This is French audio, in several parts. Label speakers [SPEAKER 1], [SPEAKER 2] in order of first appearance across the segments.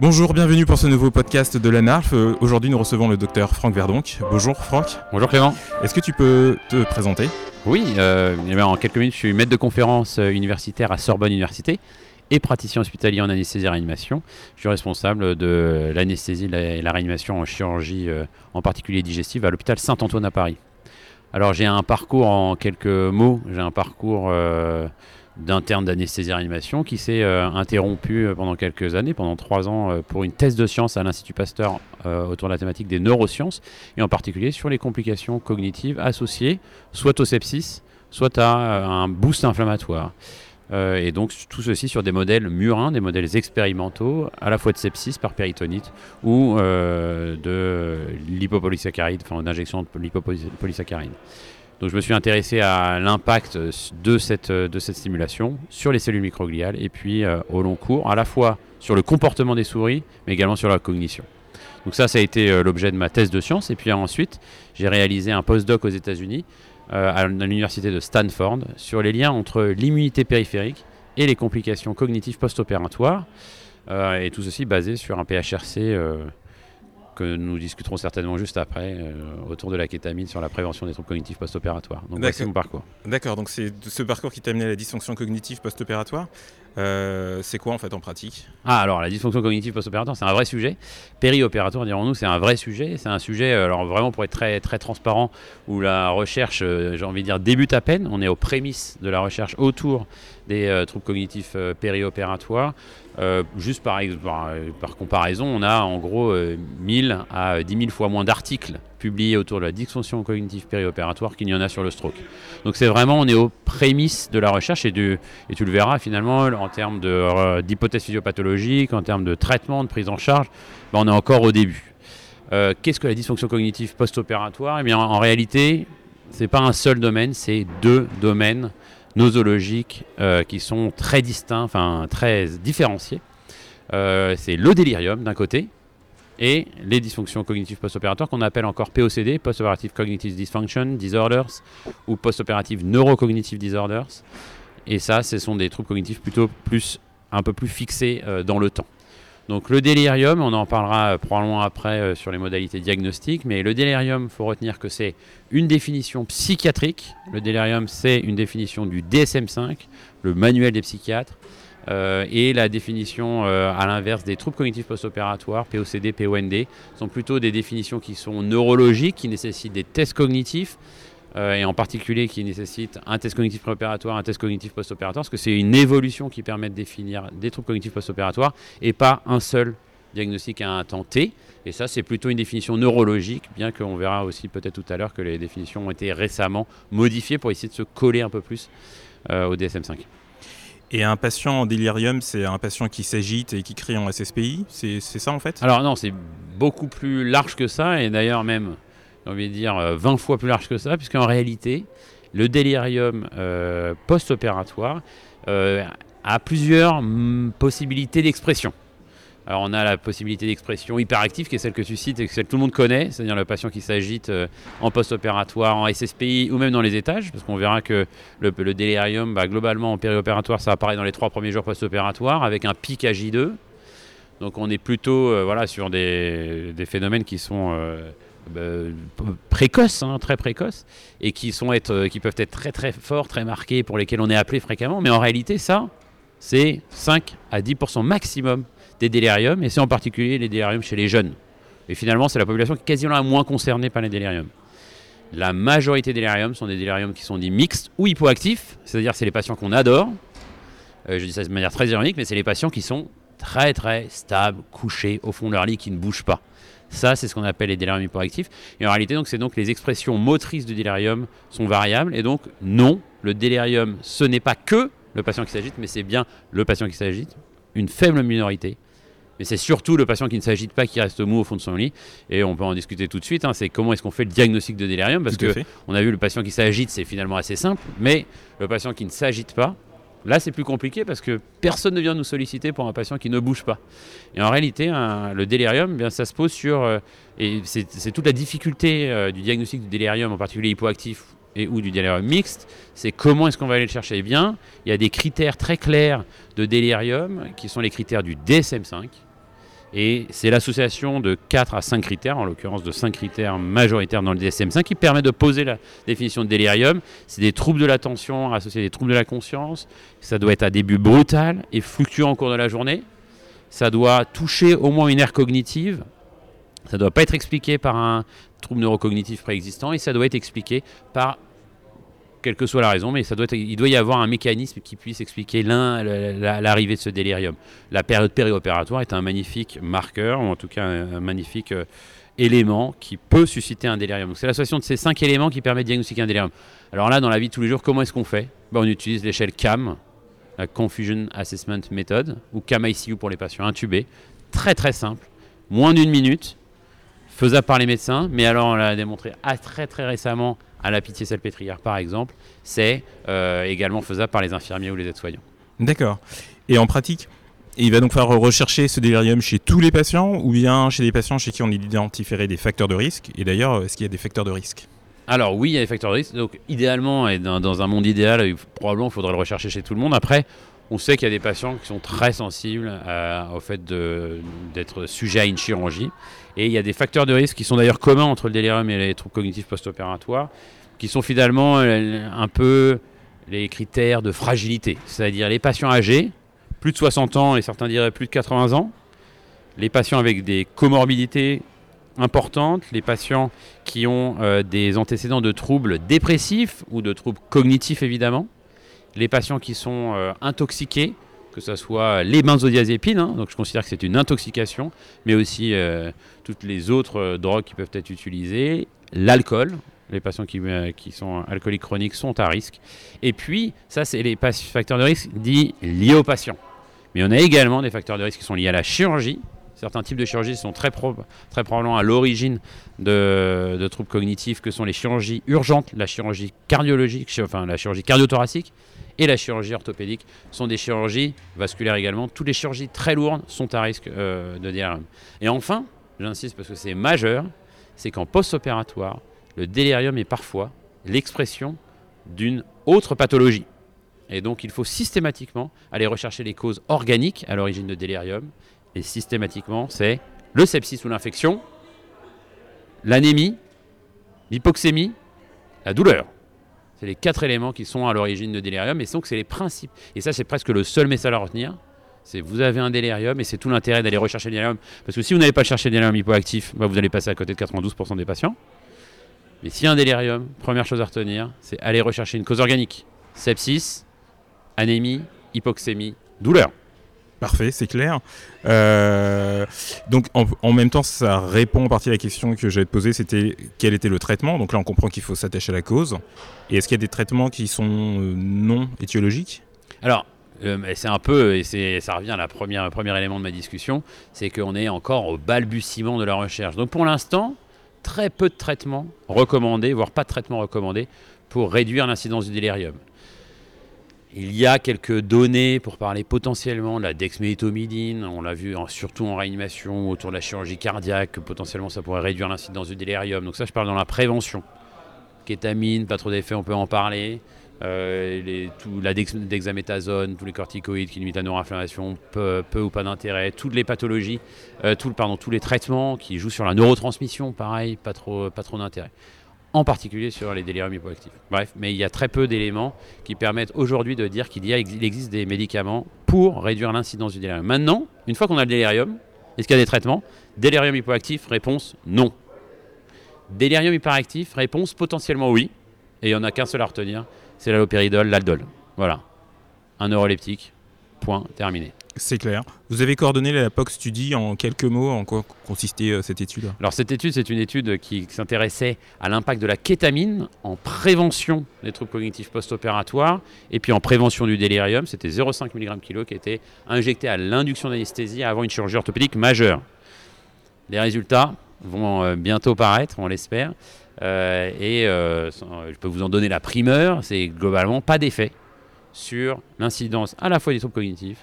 [SPEAKER 1] Bonjour, bienvenue pour ce nouveau podcast de la NARF. Euh, Aujourd'hui, nous recevons le docteur Franck Verdonc. Bonjour Franck.
[SPEAKER 2] Bonjour Clément.
[SPEAKER 1] Est-ce que tu peux te présenter?
[SPEAKER 2] Oui, euh, eh bien, en quelques minutes, je suis maître de conférence euh, universitaire à Sorbonne Université et praticien hospitalier en anesthésie et réanimation. Je suis responsable de l'anesthésie et la réanimation en chirurgie, euh, en particulier digestive, à l'hôpital Saint-Antoine à Paris. Alors j'ai un parcours en quelques mots, j'ai un parcours d'interne d'anesthésie et réanimation qui s'est euh, interrompu euh, pendant quelques années, pendant trois ans, euh, pour une thèse de sciences à l'Institut Pasteur autour de la thématique des neurosciences, et en particulier sur les complications cognitives associées soit au sepsis, soit à un boost inflammatoire. Et donc tout ceci sur des modèles murins, des modèles expérimentaux, à la fois de sepsis par péritonite ou de lipopolysaccharide, enfin d'injection de lipopolysaccharide. Donc je me suis intéressé à l'impact de cette, stimulation sur les cellules microgliales et puis euh, au long cours, à la fois sur le comportement des souris, mais également sur la cognition. Donc ça, ça a été euh, l'objet de ma thèse de science. Et puis ensuite, j'ai réalisé un postdoc aux États-Unis, euh, à l'université de Stanford, sur les liens entre l'immunité périphérique et les complications cognitives post-opératoires. Et tout ceci basé sur un PHRC que nous discuterons certainement juste après, euh, autour de la kétamine sur la prévention des troubles cognitifs post-opératoires. Donc voici
[SPEAKER 1] D'accord.
[SPEAKER 2] mon parcours.
[SPEAKER 1] D'accord, donc c'est ce parcours qui t'a amené à la dysfonction cognitive post-opératoire. Euh, c'est quoi en fait en pratique
[SPEAKER 2] Ah, alors la dysfonction cognitive post-opératoire, c'est un vrai sujet. Péri-opératoire, dirons-nous, c'est un vrai sujet. C'est un sujet, euh, alors vraiment pour être très, transparent, où la recherche, euh, j'ai envie de dire, débute à peine. On est aux prémices de la recherche autour des troubles cognitifs péri-opératoires. Juste par, par, par comparaison, on a en gros euh, 1000 à 10 000 fois moins d'articles publiés autour de la dysfonction cognitive périopératoire qu'il n'y en a sur le stroke. Donc c'est vraiment, on est aux prémices de la recherche et, tu le verras finalement en termes euh, d'hypothèses physiopathologiques, en termes de traitement, de prise en charge, ben, on est encore au début. Euh, qu'est-ce que la dysfonction cognitive post-opératoire? Eh bien, en, réalité, c'est pas un seul domaine, c'est deux domaines nosologiques euh, qui sont très distincts, enfin très différenciés. C'est le délirium d'un côté et les dysfonctions cognitives post-opératoires qu'on appelle encore POCD, Post-Operative Cognitive Dysfunction Disorders, ou Post-Operative Neurocognitive Disorders. Et ça, ce sont des troubles cognitifs plutôt plus, un peu plus fixés euh, dans le temps. Donc le délirium, on en parlera euh, probablement après euh, sur les modalités diagnostiques, mais le délirium, il faut retenir que c'est une définition psychiatrique. Le délirium, c'est une définition du DSM-5, le manuel des psychiatres, euh, et la définition euh, à l'inverse des troubles cognitifs post-opératoires, POCD, POND, sont plutôt des définitions qui sont neurologiques, qui nécessitent des tests cognitifs, euh, et en particulier qui nécessitent un test cognitif préopératoire, un test cognitif post-opératoire, parce que c'est une évolution qui permet de définir des troubles cognitifs post-opératoires et pas un seul diagnostic à un temps T. Et ça, c'est plutôt une définition neurologique, bien qu'on verra aussi peut-être tout à l'heure que les définitions ont été récemment modifiées pour essayer de se coller un peu plus au DSM-5.
[SPEAKER 1] Et un patient en délirium, c'est un patient qui s'agite et qui crie en SSPI C'est ça en fait?
[SPEAKER 2] Alors non, c'est beaucoup plus large que ça, et d'ailleurs même, j'ai envie de dire, euh, 20 fois plus large que ça, puisqu'en réalité, le délirium euh, post-opératoire euh, a plusieurs mm, possibilités d'expression. Alors on a la possibilité d'expression hyperactive, qui est celle que tu cites et que celle que tout le monde connaît, c'est-à-dire le patient qui s'agite euh, en post-opératoire, en SSPI ou même dans les étages, parce qu'on verra que le, le délirium, bah, globalement en périopératoire, ça apparaît dans les trois premiers jours post-opératoires, avec un pic à J2, donc on est plutôt euh, voilà, sur des, phénomènes qui sont euh, bah, précoces, hein, très précoces, et qui, sont peuvent être très très forts, très marqués, pour lesquels on est appelé fréquemment. Mais en réalité, ça, c'est 5 à 10% maximum des déliriums, et c'est en particulier les déliriums chez les jeunes. Et finalement, c'est la population qui est quasiment la moins concernée par les déliriums. La majorité des déliriums sont des déliriums qui sont dits mixtes ou hypoactifs, c'est-à-dire c'est les patients qu'on adore. Euh, je dis ça de manière très ironique, mais c'est les patients qui sont très très stables, couchés au fond de leur lit, qui ne bougent pas. Ça, c'est ce qu'on appelle les déliriums hypoactifs. Et en réalité, donc, c'est donc les expressions motrices du délirium sont variables. Et donc, non, le délirium, ce n'est pas que le patient qui s'agite, mais c'est bien le patient qui s'agite, une faible minorité. Mais c'est surtout le patient qui ne s'agite pas, qui reste mou au fond de son lit. Et on peut en discuter tout de suite. hein, c'est comment est-ce qu'on fait le diagnostic de délirium Parce que
[SPEAKER 1] fait.
[SPEAKER 2] on a vu le patient qui s'agite, c'est finalement assez simple. Mais le patient qui ne s'agite pas, là c'est plus compliqué parce que personne ne vient nous solliciter pour un patient qui ne bouge pas. Et en réalité, un- le délirium, eh bien, ça se pose sur. euh, et c'est c'est toute la difficulté euh, du diagnostic du délirium, en particulier hypoactif et ou du délirium mixte, c'est comment est-ce qu'on va aller le chercher Eh bien, il y a des critères très clairs de délirium qui sont les critères du DSM-5. Et c'est l'association de 4 à 5 critères, en l'occurrence de 5 critères majoritaires dans le DSM-5, qui permet de poser la définition de délirium. C'est des troubles de l'attention associés à des troubles de la conscience. Ça doit être à début brutal et fluctuant au cours de la journée. Ça doit toucher au moins une aire cognitive. Ça ne doit pas être expliqué par un trouble neurocognitif préexistant et ça doit être expliqué par quelle que soit la raison, mais ça doit il doit y avoir un mécanisme qui puisse expliquer l'arrivée de ce délirium. La période périopératoire est un magnifique marqueur, ou en tout cas un, magnifique euh, élément qui peut susciter un délirium. c'est l'association de ces cinq éléments qui permet de diagnostiquer un délirium. Alors là, dans la vie de tous les jours, comment est-ce qu'on fait? Ben, On utilise l'échelle CAM, la Confusion Assessment Method, ou CAM-ICU pour les patients intubés. Très très simple, moins d'une minute, faisable par les médecins, mais alors on l'a démontré très très récemment à la Pitié-Salpêtrière par exemple, c'est euh, également faisable par les infirmiers ou les aides-soignants.
[SPEAKER 1] D'accord. Et en pratique, il va donc falloir rechercher ce délirium chez tous les patients ou bien chez des patients chez qui on identifierait des facteurs de risque? Et d'ailleurs, est-ce qu'il y a des facteurs de risque?
[SPEAKER 2] Alors oui, il y a des facteurs de risque. Donc idéalement, et dans, un monde idéal, probablement il faudrait le rechercher chez tout le monde. Après, on sait qu'il y a des patients qui sont très sensibles au fait d'être sujets à une chirurgie. Et il y a des facteurs de risque qui sont d'ailleurs communs entre le délirium et les troubles cognitifs post-opératoires, qui sont finalement euh, un peu les critères de fragilité. C'est-à-dire les patients âgés, plus de 60 ans et certains diraient plus de 80 ans, les patients avec des comorbidités importantes, les patients qui ont euh, des antécédents de troubles dépressifs ou de troubles cognitifs évidemment, les patients qui sont euh, intoxiqués, que ce soit les benzodiazépines, hein, donc je considère que c'est une intoxication, mais aussi euh, toutes les autres euh, drogues qui peuvent être utilisées, l'alcool, les patients qui, qui, sont alcooliques chroniques sont à risque. Et puis, ça, c'est les facteurs de risque dits liés aux patients. Mais on a également des facteurs de risque qui sont liés à la chirurgie. Certains types de chirurgies sont très, très probablement à l'origine de, de, troubles cognitifs, que sont les chirurgies urgentes, la chirurgie cardiologique, enfin la chirurgie cardiothoracique, et la chirurgie orthopédique sont des chirurgies vasculaires également. Toutes les chirurgies très lourdes sont à risque euh, de délirium. Et enfin, j'insiste parce que c'est majeur, c'est qu'en post-opératoire, le délirium est parfois l'expression d'une autre pathologie. Et donc il faut systématiquement aller rechercher les causes organiques à l'origine de délirium. Et systématiquement, c'est le sepsis ou l'infection, l'anémie, l'hypoxémie, la douleur. Les quatre éléments qui sont à l'origine de délirium et donc c'est les principes. Et ça, c'est presque le seul message à retenir. C'est vous avez un délirium et c'est tout l'intérêt d'aller rechercher le délirium. Parce que si vous n'allez pas chercher le délirium hypoactif, bah, vous allez passer à côté de 92% des patients. Mais a un délirium, première chose à retenir, c'est aller rechercher une cause organique. Sepsis, anémie, hypoxémie, douleur.
[SPEAKER 1] Parfait, c'est clair. Euh, donc en, même temps, ça répond en partie à la question que j'avais posée, c'était quel était le traitement. Donc là, on comprend qu'il faut s'attacher à la cause. Et est-ce qu'il y a des traitements qui sont euh, non étiologiques?
[SPEAKER 2] Alors, euh, c'est un peu, et ça revient à la première, premier élément de ma discussion, c'est qu'on est encore au balbutiement de la recherche. Donc pour l'instant, très peu de traitements recommandés, voire pas de traitements recommandés, pour réduire l'incidence du délirium. Il y a quelques données pour parler potentiellement de la dexméthomidine. On l'a vu surtout en réanimation autour de la chirurgie cardiaque, que potentiellement ça pourrait réduire l'incidence du délirium. Donc ça, je parle dans la prévention. Kétamine, pas trop d'effet, on peut en parler. Euh, la dexaméthasone, tous les corticoïdes qui limitent la neuroinflammation, peu, ou pas d'intérêt. Toutes les pathologies, euh, pardon, tous les traitements qui jouent sur la neurotransmission, pareil, pas trop d'intérêt en particulier sur les déliriums hypoactifs. Bref, mais il y a très peu d'éléments qui permettent aujourd'hui de dire qu'il existe des médicaments pour réduire l'incidence du délirium. Maintenant, une fois qu'on a le délirium, est-ce qu'il y a des traitements? Délirium hypoactif, réponse non. Délirium hyperactif, réponse potentiellement oui. Et il n'y en a qu'un seul à retenir, c'est l'allopéridol, l'aldol. Voilà. Un neuroleptique, point, terminé.
[SPEAKER 1] C'est clair. Vous avez coordonné la POC Study en quelques mots. En quoi consistait euh, cette étude
[SPEAKER 2] Alors cette étude, c'est une étude qui s'intéressait à l'impact de la kétamine en prévention des troubles cognitifs post-opératoires et puis en prévention du délirium. C'était 0,5 mg kg qui était injecté à l'induction d'anesthésie avant une chirurgie orthopédique majeure. Les résultats vont euh, bientôt paraître, on l'espère. Euh, et je peux vous en donner la primeur, c'est globalement pas d'effet sur l'incidence à la fois des troubles cognitifs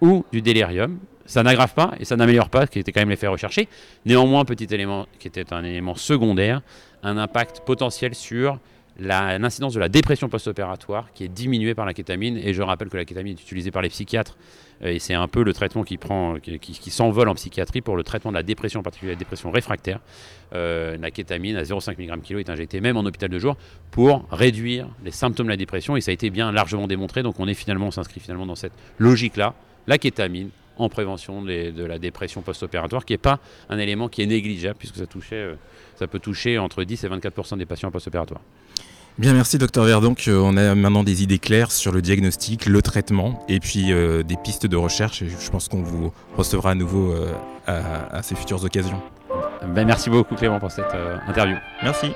[SPEAKER 2] ou du délirium. Ça n'aggrave pas et ça n'améliore pas, ce qui était quand même l'effet recherché. Néanmoins, petit élément qui était un élément secondaire, un impact potentiel sur l'incidence de la dépression post-opératoire qui est diminuée par la kétamine. Et je rappelle que la kétamine est utilisée par les psychiatres euh, et c'est un peu le traitement qui, qui, s'envole en psychiatrie pour le traitement de la dépression, en particulier la dépression réfractaire. Euh, la kétamine à 0,5 mg kg est injectée même en hôpital de jour pour réduire les symptômes de la dépression et ça a été bien largement démontré. Donc on est finalement, s'inscrit finalement dans cette logique-là. La kétamine en prévention de la dépression post-opératoire, qui n'est pas un élément qui est négligeable, puisque ça, touchait, euh, ça peut toucher entre 10 et 24 des patients post-opératoires.
[SPEAKER 1] Bien, merci docteur Verdonc. Euh, on a maintenant des idées claires sur le diagnostic, le traitement et puis euh, des pistes de recherche. Et je pense qu'on vous recevra à nouveau à, ces futures occasions.
[SPEAKER 2] Ben, merci beaucoup Clément pour cette interview.
[SPEAKER 1] Merci.